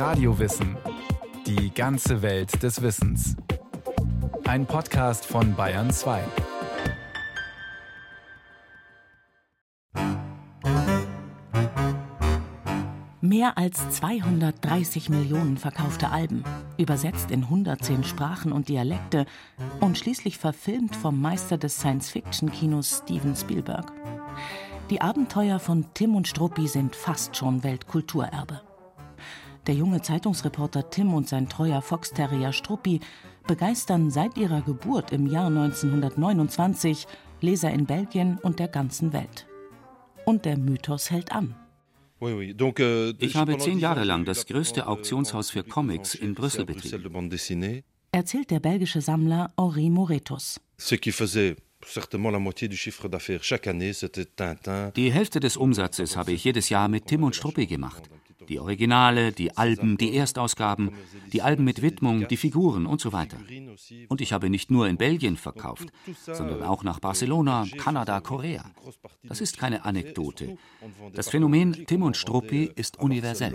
Radiowissen. Die ganze Welt des Wissens. Ein Podcast von Bayern 2. Mehr als 230 Millionen verkaufte Alben, übersetzt in 110 Sprachen und Dialekte und schließlich verfilmt vom Meister des Science-Fiction-Kinos Steven Spielberg. Die Abenteuer von Tim und Struppi sind fast schon Weltkulturerbe. Der junge Zeitungsreporter Tim und sein treuer Foxterrier Struppi begeistern seit ihrer Geburt im Jahr 1929 Leser in Belgien und der ganzen Welt. Und der Mythos hält an. Euh, ich habe zehn Jahre lang das größte Auktionshaus für Comics in Brüssel betrieben. Erzählt der belgische Sammler Henri Moretus. Die Hälfte des Umsatzes habe ich jedes Jahr mit Tim und Struppi gemacht. Die Originale, die Alben, die Erstausgaben, die Alben mit Widmung, die Figuren und so weiter. Und ich habe nicht nur in Belgien verkauft, sondern auch nach Barcelona, Kanada, Korea. Das ist keine Anekdote. Das Phänomen Tim und Struppi ist universell.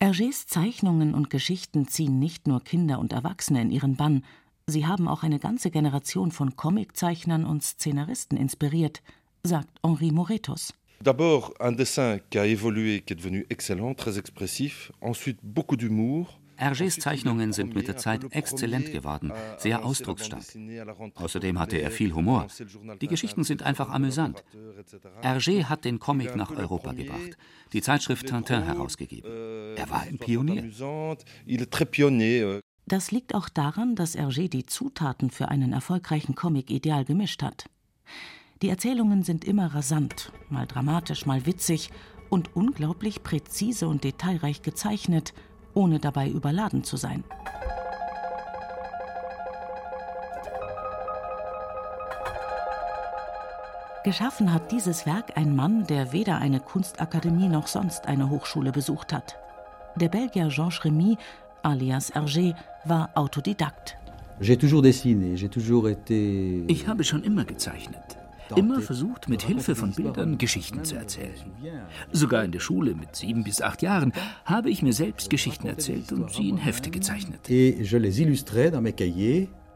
Hergés Zeichnungen und Geschichten ziehen nicht nur Kinder und Erwachsene in ihren Bann, sie haben auch eine ganze Generation von Comiczeichnern und Szenaristen inspiriert, sagt Henri Moretus. D'abord un dessin qui a évolué, qui est devenu excellent, très expressif, ensuite beaucoup d'humour, Hergés Zeichnungen sind mit der Zeit exzellent geworden, sehr ausdrucksstark. Außerdem hatte er viel Humor. Die Geschichten sind einfach amüsant. Hergé hat den Comic nach Europa gebracht, die Zeitschrift Tintin herausgegeben. Er war ein Pionier. Das liegt auch daran, dass Hergé die Zutaten für einen erfolgreichen Comic ideal gemischt hat. Die Erzählungen sind immer rasant, mal dramatisch, mal witzig und unglaublich präzise und detailreich gezeichnet – ohne dabei überladen zu sein. Geschaffen hat dieses Werk ein Mann, der weder eine Kunstakademie noch sonst eine Hochschule besucht hat. Der Belgier Georges Remy, alias Hergé, war Autodidakt. Ich habe schon immer gezeichnet immer versucht, mit Hilfe von Bildern Geschichten zu erzählen. Sogar in der Schule mit sieben bis acht Jahren habe ich mir selbst Geschichten erzählt und sie in Hefte gezeichnet.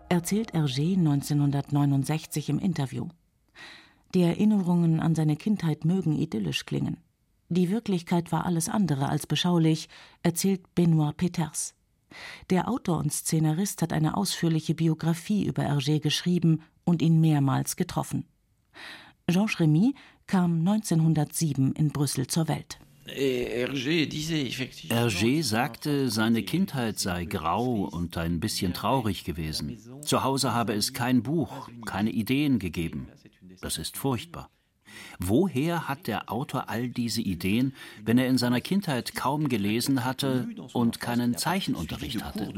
Erzählt Hergé 1969 im Interview. Die Erinnerungen an seine Kindheit mögen idyllisch klingen. Die Wirklichkeit war alles andere als beschaulich, erzählt Benoit Peters. Der Autor und Szenarist hat eine ausführliche Biografie über Hergé geschrieben und ihn mehrmals getroffen. Georges Remy kam 1907 in Brüssel zur Welt. Hergé sagte, seine Kindheit sei grau und ein bisschen traurig gewesen. Zu Hause habe es kein Buch, keine Ideen gegeben. Das ist furchtbar. Woher hat der Autor all diese Ideen, wenn er in seiner Kindheit kaum gelesen hatte und keinen Zeichenunterricht hatte?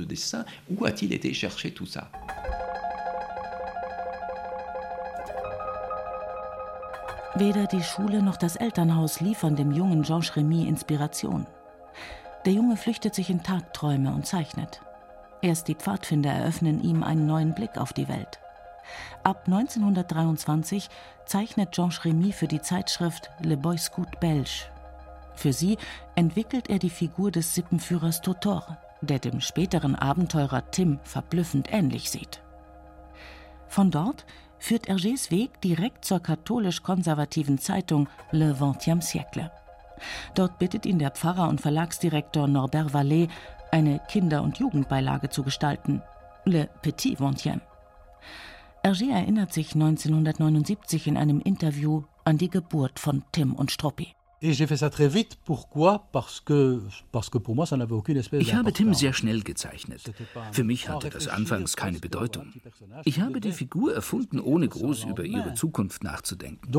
Weder die Schule noch das Elternhaus liefern dem jungen Georges Remy Inspiration. Der Junge flüchtet sich in Tagträume und zeichnet. Erst die Pfadfinder eröffnen ihm einen neuen Blick auf die Welt. Ab 1923 zeichnet Georges Remy für die Zeitschrift Le Boy Scout Belge. Für sie entwickelt er die Figur des Sippenführers Totor, der dem späteren Abenteurer Tim verblüffend ähnlich sieht. Von dort führt Hergés Weg direkt zur katholisch-konservativen Zeitung Le Vingtième Siècle. Dort bittet ihn der Pfarrer und Verlagsdirektor Norbert Vallée, eine Kinder- und Jugendbeilage zu gestalten, Le Petit Vingtième. Hergé erinnert sich 1979 in einem Interview an die Geburt von Tim und Struppi. Ich habe Tim sehr schnell gezeichnet. Für mich hatte das anfangs keine Bedeutung. Ich habe die Figur erfunden, ohne groß über ihre Zukunft nachzudenken.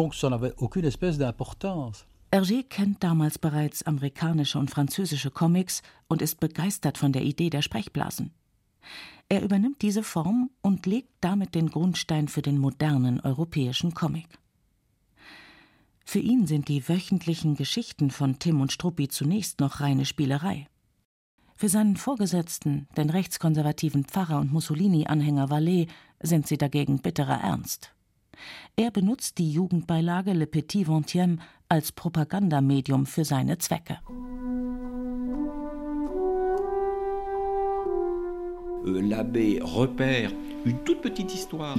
Hergé kennt damals bereits amerikanische und französische Comics und ist begeistert von der Idee der Sprechblasen. Er übernimmt diese Form und legt damit den Grundstein für den modernen europäischen Comic. Für ihn sind die wöchentlichen Geschichten von Tim und Struppi zunächst noch reine Spielerei. Für seinen Vorgesetzten, den rechtskonservativen Pfarrer und Mussolini-Anhänger Vallet, sind sie dagegen bitterer Ernst. Er benutzt die Jugendbeilage Le Petit Vingtième als Propagandamedium für seine Zwecke.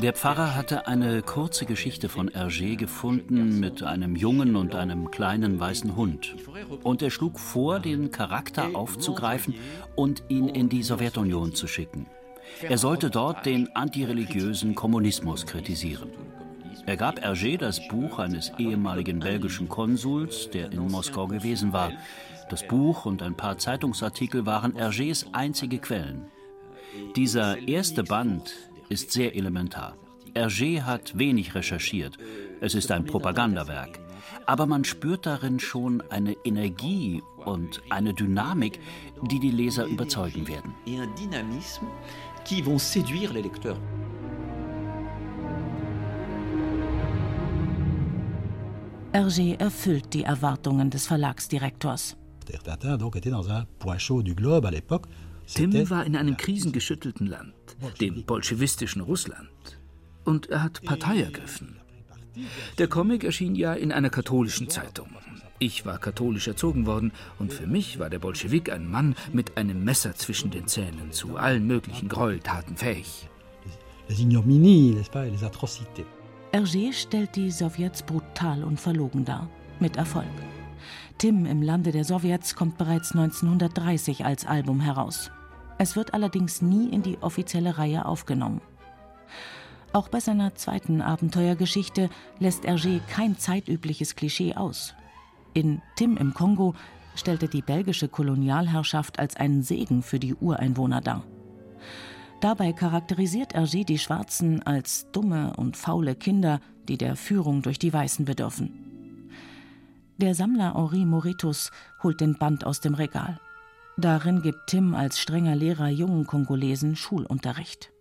Der Pfarrer hatte eine kurze Geschichte von Hergé gefunden mit einem Jungen und einem kleinen weißen Hund. Und er schlug vor, den Charakter aufzugreifen und ihn in die Sowjetunion zu schicken. Er sollte dort den antireligiösen Kommunismus kritisieren. Er gab Hergé das Buch eines ehemaligen belgischen Konsuls, der in Moskau gewesen war. Das Buch und ein paar Zeitungsartikel waren Hergés einzige Quellen. Dieser erste Band ist sehr elementar. Hergé hat wenig recherchiert. Es ist ein Propagandawerk. Aber man spürt darin schon eine Energie und eine Dynamik, die die Leser überzeugen werden. Hergé erfüllt die Erwartungen des Verlagsdirektors. Tim war in einem krisengeschüttelten Land, dem bolschewistischen Russland. Und er hat Partei ergriffen. Der Comic erschien ja in einer katholischen Zeitung. Ich war katholisch erzogen worden und für mich war der Bolschewik ein Mann mit einem Messer zwischen den Zähnen zu allen möglichen Gräueltaten fähig. Hergé stellt die Sowjets brutal und verlogen dar, mit Erfolg. Tim im Lande der Sowjets kommt bereits 1930 als Album heraus. Es wird allerdings nie in die offizielle Reihe aufgenommen. Auch bei seiner zweiten Abenteuergeschichte lässt Hergé kein zeitübliches Klischee aus. In Tim im Kongo stellt er die belgische Kolonialherrschaft als einen Segen für die Ureinwohner dar. Dabei charakterisiert Hergé die Schwarzen als dumme und faule Kinder, die der Führung durch die Weißen bedürfen. Der Sammler Henri Moretus holt den Band aus dem Regal. Darin gibt Tim als strenger Lehrer jungen Kongolesen Schulunterricht.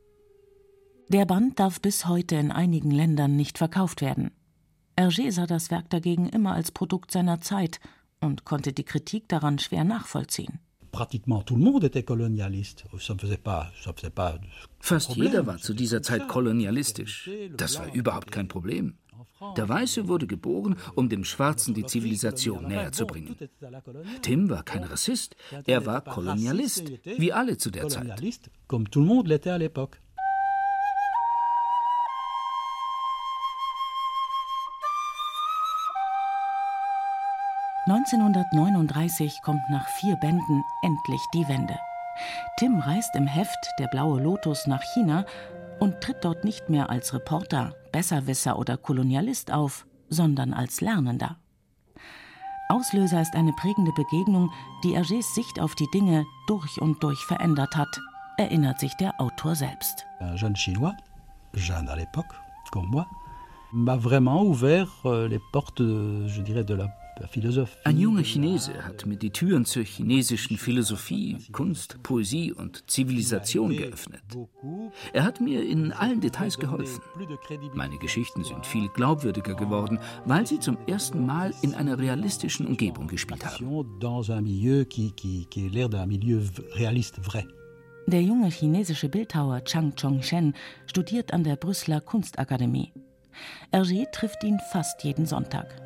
Der Band darf bis heute in einigen Ländern nicht verkauft werden. Hergé sah das Werk dagegen immer als Produkt seiner Zeit und konnte die Kritik daran schwer nachvollziehen. Fast jeder war zu dieser Zeit kolonialistisch. Das war überhaupt kein Problem. Der Weiße wurde geboren, um dem Schwarzen die Zivilisation näher zu bringen. Tim war kein Rassist, er war Kolonialist, wie alle zu der Zeit. 1939 kommt nach vier Bänden endlich die Wende. Tim reist im Heft Der blaue Lotus nach China und tritt dort nicht mehr als Reporter, Besserwisser oder Kolonialist auf, sondern als Lernender. Auslöser ist eine prägende Begegnung, die Hergés Sicht auf die Dinge durch und durch verändert hat, erinnert sich der Autor selbst. Un jeune Chinois, jeune à l'époque, comme moi, m'a vraiment ouvert euh, les portes, je dirais, de la ein junger Chinese hat mir die Türen zur chinesischen Philosophie, Kunst, Poesie und Zivilisation geöffnet. Er hat mir in allen Details geholfen. Meine Geschichten sind viel glaubwürdiger geworden, weil sie zum ersten Mal in einer realistischen Umgebung gespielt haben. Der junge chinesische Bildhauer Chang Chong-shen studiert an der Brüsseler Kunstakademie. Hergé trifft ihn fast jeden Sonntag.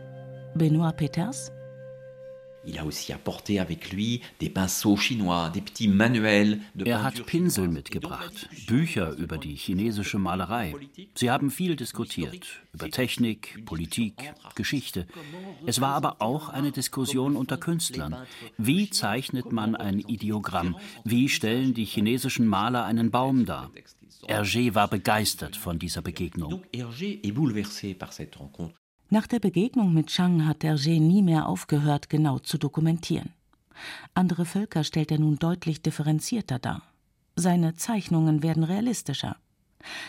Benoît Peters. Er hat Pinsel mitgebracht, Bücher über die chinesische Malerei. Sie haben viel diskutiert über Technik, Politik, Geschichte. Es war aber auch eine Diskussion unter Künstlern. Wie zeichnet man ein Ideogramm? Wie stellen die chinesischen Maler einen Baum dar? Hergé war begeistert von dieser Begegnung. Nach der Begegnung mit Chang hat Hergé nie mehr aufgehört, genau zu dokumentieren. Andere Völker stellt er nun deutlich differenzierter dar. Seine Zeichnungen werden realistischer.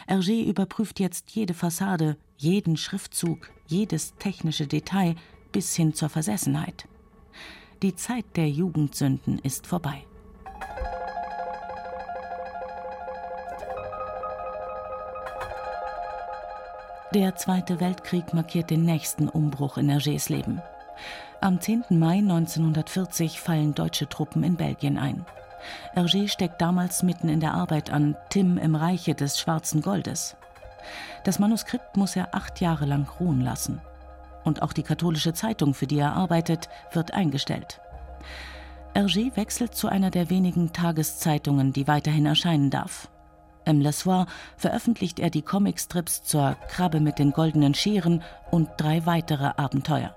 Hergé überprüft jetzt jede Fassade, jeden Schriftzug, jedes technische Detail bis hin zur Versessenheit. Die Zeit der Jugendsünden ist vorbei. Der Zweite Weltkrieg markiert den nächsten Umbruch in Hergés Leben. Am 10. Mai 1940 fallen deutsche Truppen in Belgien ein. Hergé steckt damals mitten in der Arbeit an Tim im Reiche des schwarzen Goldes. Das Manuskript muss er acht Jahre lang ruhen lassen. und auch die katholische Zeitung, für die er arbeitet, wird eingestellt. Hergé wechselt zu einer der wenigen Tageszeitungen, die weiterhin erscheinen darf. Im Le Soir veröffentlicht er die Comicstrips zur Krabbe mit den goldenen Scheren und drei weitere Abenteuer.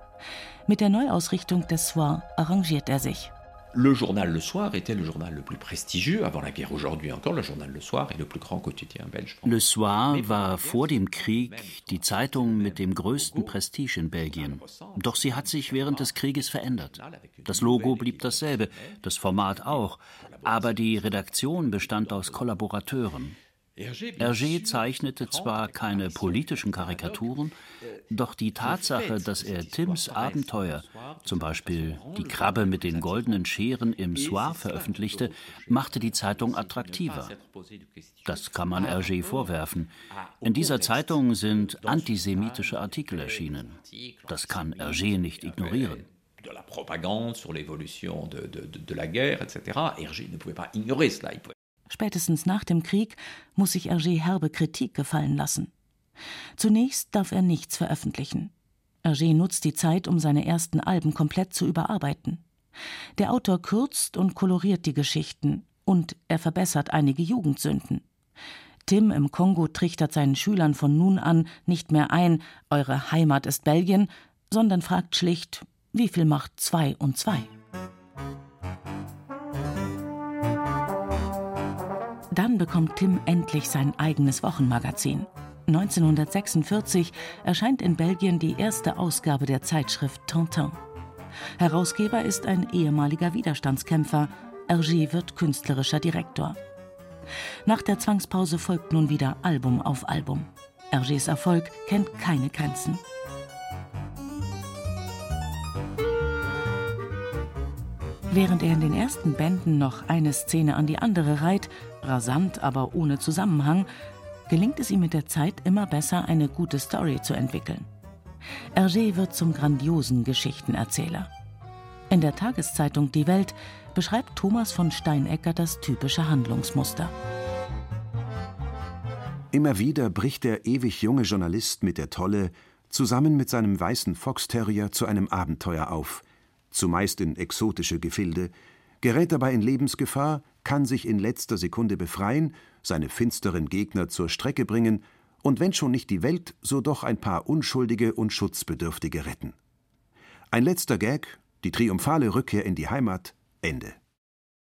Mit der Neuausrichtung des Soir arrangiert er sich. Le journal Le Soir était le journal le plus prestigieux avant la guerre. Aujourd'hui encore, le journal Le Soir est le plus grand quotidien belge. Le Soir war vor dem Krieg die Zeitung mit dem größten Prestige in Belgien. Doch sie hat sich während des Krieges verändert. Das Logo blieb dasselbe, das Format auch, aber die Redaktion bestand aus Kollaborateuren. Hergé zeichnete zwar keine politischen Karikaturen, doch die Tatsache, dass er Tims Abenteuer, zum Beispiel Die Krabbe mit den goldenen Scheren im Soir veröffentlichte, machte die Zeitung attraktiver. Das kann man Hergé vorwerfen. In dieser Zeitung sind antisemitische Artikel erschienen. Das kann Hergé nicht ignorieren de la propagande sur l'évolution de, de, de, la guerre, etc. Hergé ne pouvait pas ignorer cela. Spätestens nach dem Krieg muss sich Hergé herbe Kritik gefallen lassen. Zunächst darf er nichts veröffentlichen. Hergé nutzt die Zeit, um seine ersten Alben komplett zu überarbeiten. Der Autor kürzt und koloriert die Geschichten und er verbessert einige Jugendsünden. Tim im Kongo trichtert seinen Schülern von nun an nicht mehr ein, eure Heimat ist Belgien, sondern fragt schlicht, wie viel macht zwei und zwei? Dann bekommt Tim endlich sein eigenes Wochenmagazin. 1946 erscheint in Belgien die erste Ausgabe der Zeitschrift Tintin. Herausgeber ist ein ehemaliger Widerstandskämpfer. Hergé wird künstlerischer Direktor. Nach der Zwangspause folgt nun wieder Album auf Album. Hergés Erfolg kennt keine Grenzen. Während er in den ersten Bänden noch eine Szene an die andere reiht, rasant, aber ohne Zusammenhang, gelingt es ihm mit der Zeit immer besser, eine gute Story zu entwickeln. Hergé wird zum grandiosen Geschichtenerzähler. In der Tageszeitung Die Welt beschreibt Thomas von Steinecker das typische Handlungsmuster. Immer wieder bricht der ewig junge Journalist mit der Tolle zusammen mit seinem weißen Foxterrier zu einem Abenteuer auf – zumeist in exotische Gefilde, gerät dabei in Lebensgefahr, kann sich in letzter Sekunde befreien, seine finsteren Gegner zur Strecke bringen und wenn schon nicht die Welt, so doch ein paar Unschuldige und Schutzbedürftige retten. Ein letzter Gag, die triumphale Rückkehr in die Heimat, Ende.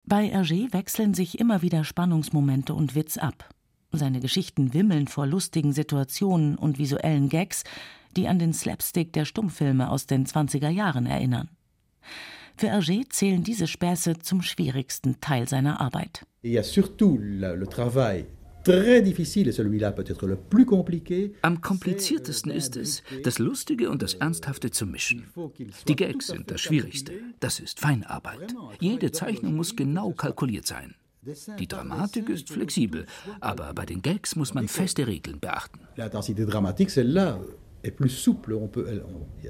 Bei Hergé wechseln sich immer wieder Spannungsmomente und Witz ab. Seine Geschichten wimmeln vor lustigen Situationen und visuellen Gags, die an den Slapstick der Stummfilme aus den 20er Jahren erinnern. Für Hergé zählen diese Späße zum schwierigsten Teil seiner Arbeit. Am kompliziertesten ist es, das Lustige und das Ernsthafte zu mischen. Die Gags sind das Schwierigste. Das ist Feinarbeit. Jede Zeichnung muss genau kalkuliert sein. Die Dramatik ist flexibel, aber bei den Gags muss man feste Regeln beachten. Est plus souple, on peut,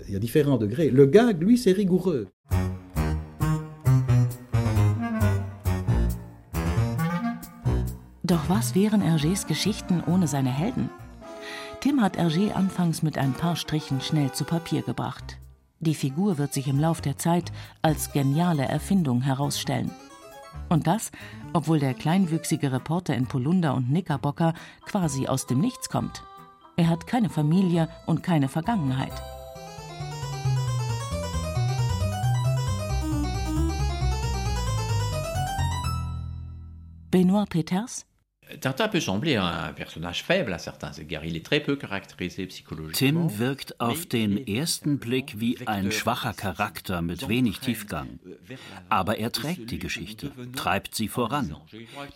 il y a différents degrés. Le gag, lui, c'est rigoureux. Doch was wären Hergés Geschichten ohne seine Helden? Tim hat Hergé anfangs mit ein paar Strichen schnell zu Papier gebracht. Die Figur wird sich im Lauf der Zeit als geniale Erfindung herausstellen. Und das, obwohl der kleinwüchsige Reporter in Polunder und Knickerbocker quasi aus dem Nichts kommt. Er hat keine Familie und keine Vergangenheit. Benoit Peters Tintin peut sembler un personnage faible à certains égards. Il est très peu caractérisé psychologiquement. Tim wirkt auf den ersten Blick wie ein schwacher Charakter mit wenig Tiefgang. Aber er trägt die Geschichte, treibt sie voran.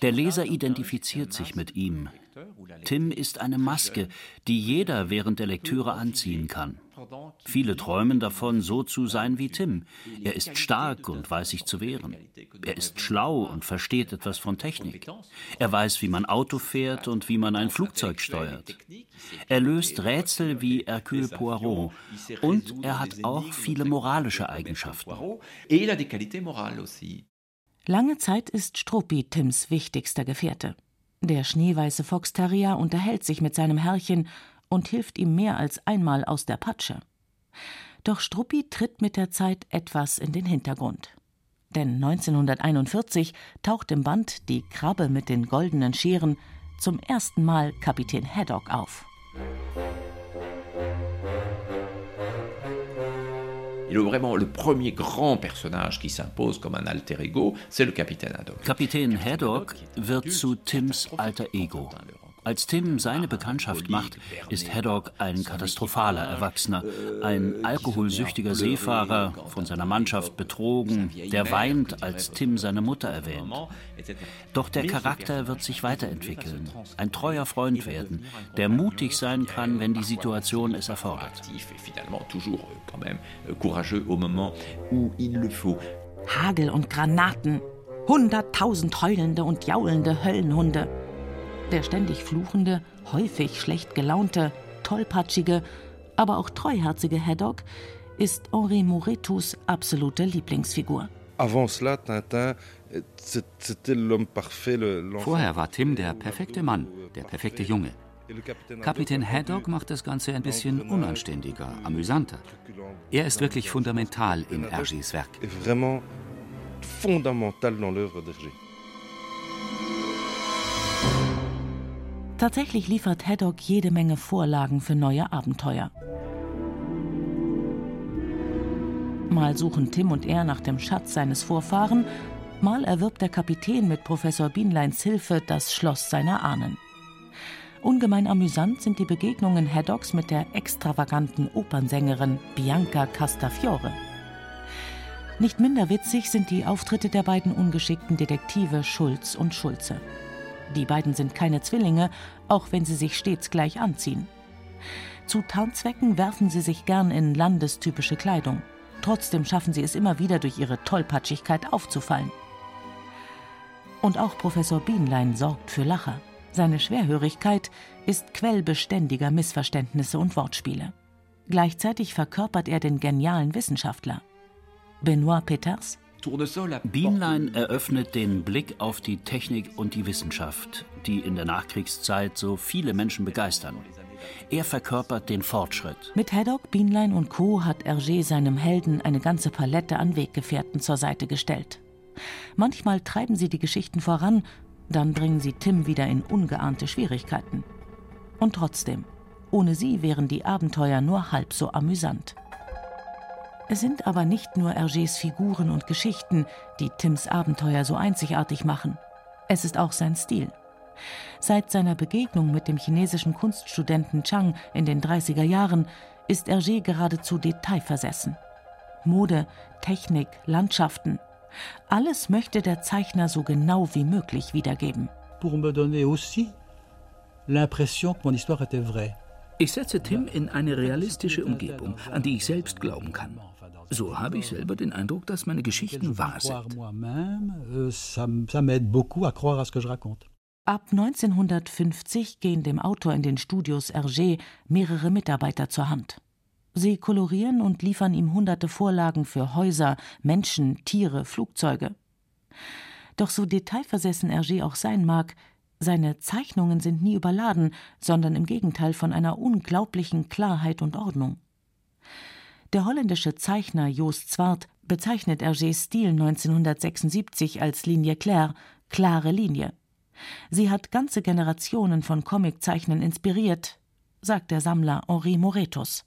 Der Leser identifiziert sich mit ihm. Tim ist eine Maske, die jeder während der Lektüre anziehen kann. Viele träumen davon, so zu sein wie Tim. Er ist stark und weiß sich zu wehren. Er ist schlau und versteht etwas von Technik. Er weiß, wie man Auto fährt und wie man ein Flugzeug steuert. Er löst Rätsel wie Hercule Poirot und er hat auch viele moralische Eigenschaften. Lange Zeit ist Struppi Tims wichtigster Gefährte. Der schneeweiße Fox Terrier unterhält sich mit seinem Herrchen und hilft ihm mehr als einmal aus der Patsche. Doch Struppi tritt mit der Zeit etwas in den Hintergrund. Denn 1941 taucht im Band Die Krabbe mit den goldenen Scheren zum ersten Mal Kapitän Haddock auf. Et le, vraiment le premier grand personnage qui s'impose comme un alter ego, c'est le capitaine Haddock. Kapitän Haddock wird zu Tims alter Ego. Als Tim seine Bekanntschaft macht, ist Haddock ein katastrophaler Erwachsener, ein alkoholsüchtiger Seefahrer, von seiner Mannschaft betrogen, der weint, als Tim seine Mutter erwähnt. Doch der Charakter wird sich weiterentwickeln, ein treuer Freund werden, der mutig sein kann, wenn die Situation es erfordert. Hagel und Granaten, hunderttausend heulende und jaulende Höllenhunde. Der ständig fluchende, häufig schlecht gelaunte, tollpatschige, aber auch treuherzige Haddock ist Henri Moretus absolute Lieblingsfigur. Vorher war Tim der perfekte Mann, der perfekte Junge. Kapitän Haddock macht das Ganze ein bisschen unanständiger, amüsanter. Er ist wirklich fundamental in Hergés Werk. Tatsächlich liefert Haddock jede Menge Vorlagen für neue Abenteuer. Mal suchen Tim und er nach dem Schatz seines Vorfahren, mal erwirbt der Kapitän mit Professor Bienleins Hilfe das Schloss seiner Ahnen. Ungemein amüsant sind die Begegnungen Haddocks mit der extravaganten Opernsängerin Bianca Castafiore. Nicht minder witzig sind die Auftritte der beiden ungeschickten Detektive Schulz und Schulze. Die beiden sind keine Zwillinge, auch wenn sie sich stets gleich anziehen. Zu Tarnzwecken werfen sie sich gern in landestypische Kleidung. Trotzdem schaffen sie es immer wieder durch ihre Tollpatschigkeit aufzufallen. Und auch Professor Bienlein sorgt für Lacher. Seine Schwerhörigkeit ist Quell beständiger Missverständnisse und Wortspiele. Gleichzeitig verkörpert er den genialen Wissenschaftler. Benoit Peters Bienlein eröffnet den Blick auf die Technik und die Wissenschaft, die in der Nachkriegszeit so viele Menschen begeistern. Er verkörpert den Fortschritt. Mit Haddock, Bienlein und Co. hat Hergé seinem Helden eine ganze Palette an Weggefährten zur Seite gestellt. Manchmal treiben sie die Geschichten voran, dann bringen sie Tim wieder in ungeahnte Schwierigkeiten. Und trotzdem, ohne sie wären die Abenteuer nur halb so amüsant. Es sind aber nicht nur Hergés Figuren und Geschichten, die Tims Abenteuer so einzigartig machen. Es ist auch sein Stil. Seit seiner Begegnung mit dem chinesischen Kunststudenten Chang in den 30er Jahren ist Hergé geradezu detailversessen. Mode, Technik, Landschaften. Alles möchte der Zeichner so genau wie möglich wiedergeben. Pour me donner aussi l'impression que mon histoire était vraie. Ich setze Tim in eine realistische Umgebung, an die ich selbst glauben kann. So habe ich selber den Eindruck, dass meine Geschichten wahr sind. Ab 1950 gehen dem Autor in den Studios Hergé mehrere Mitarbeiter zur Hand. Sie kolorieren und liefern ihm hunderte Vorlagen für Häuser, Menschen, Tiere, Flugzeuge. Doch so detailversessen Hergé auch sein mag, seine Zeichnungen sind nie überladen, sondern im Gegenteil von einer unglaublichen Klarheit und Ordnung. Der holländische Zeichner Joost Zwart bezeichnet Hergés Stil 1976 als Linie claire, klare Linie. Sie hat ganze Generationen von Comiczeichnern inspiriert, sagt der Sammler Henri Moretus.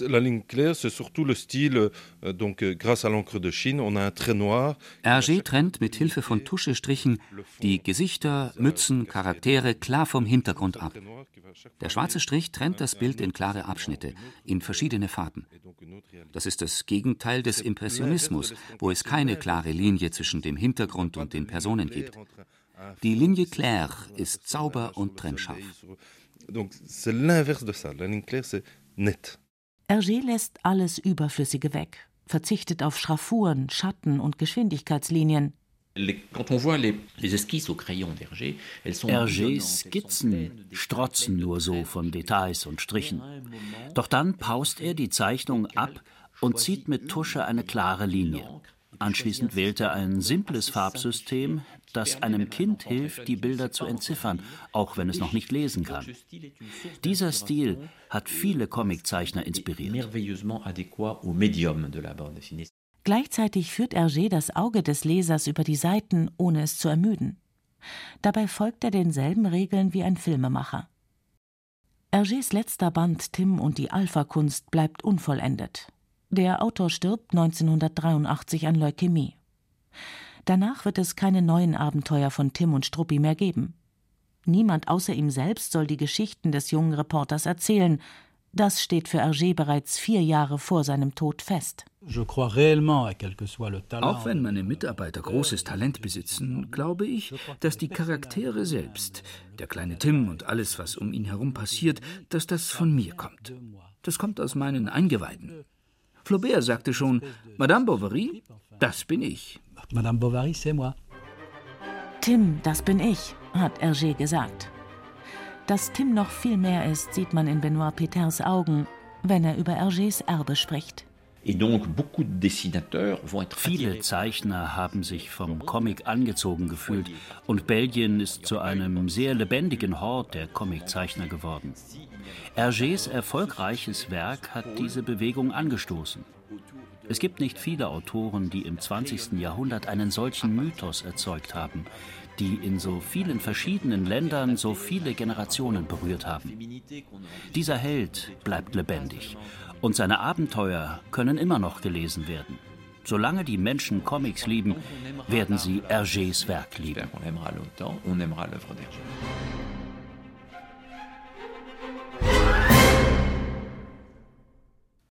La ligne claire, c'est surtout le style, euh, donc euh, grâce à l'encre de Chine, on a un trait noir. Hergé trennt mit Hilfe von Tuschestrichen die Gesichter, Mützen, Charaktere klar vom Hintergrund ab. Der schwarze Strich trennt das Bild in klare Abschnitte, in verschiedene Farben. Das ist das Gegenteil des Impressionismus, wo es keine klare Linie zwischen dem Hintergrund und den Personen gibt. Die Linie claire ist sauber und trennscharf. Donc c'est l'inverse de ça. La ligne claire, c'est net. Hergé lässt alles Überflüssige weg, verzichtet auf Schraffuren, Schatten und Geschwindigkeitslinien. Hergés Skizzen strotzen nur so von Details und Strichen. Doch dann paust er die Zeichnung ab und zieht mit Tusche eine klare Linie. Anschließend wählt er ein simples Farbsystem, das einem Kind hilft, die Bilder zu entziffern, auch wenn es noch nicht lesen kann. Dieser Stil hat viele Comiczeichner inspiriert. Gleichzeitig führt Hergé das Auge des Lesers über die Seiten, ohne es zu ermüden. Dabei folgt er denselben Regeln wie ein Filmemacher. Hergés letzter Band Tim und die Alpha-Kunst bleibt unvollendet. Der Autor stirbt 1983 an Leukämie. Danach wird es keine neuen Abenteuer von Tim und Struppi mehr geben. Niemand außer ihm selbst soll die Geschichten des jungen Reporters erzählen. Das steht für Hergé bereits vier Jahre vor seinem Tod fest. Auch wenn meine Mitarbeiter großes Talent besitzen, glaube ich, dass die Charaktere selbst, der kleine Tim und alles, was um ihn herum passiert, dass das von mir kommt. Das kommt aus meinen Eingeweiden. Flaubert sagte schon, Madame Bovary, das bin ich. Madame Bovary, c'est moi. Tim, das bin ich, hat Hergé gesagt. Dass Tim noch viel mehr ist, sieht man in Benoit Peters Augen, wenn er über Hergés Erbe spricht. Viele Zeichner haben sich vom Comic angezogen gefühlt und Belgien ist zu einem sehr lebendigen Hort der Comiczeichner geworden. Hergés erfolgreiches Werk hat diese Bewegung angestoßen. Es gibt nicht viele Autoren, die im 20. Jahrhundert einen solchen Mythos erzeugt haben, die in so vielen verschiedenen Ländern so viele Generationen berührt haben. Dieser Held bleibt lebendig und seine Abenteuer können immer noch gelesen werden. Solange die Menschen Comics lieben, werden sie Hergés Werk lieben.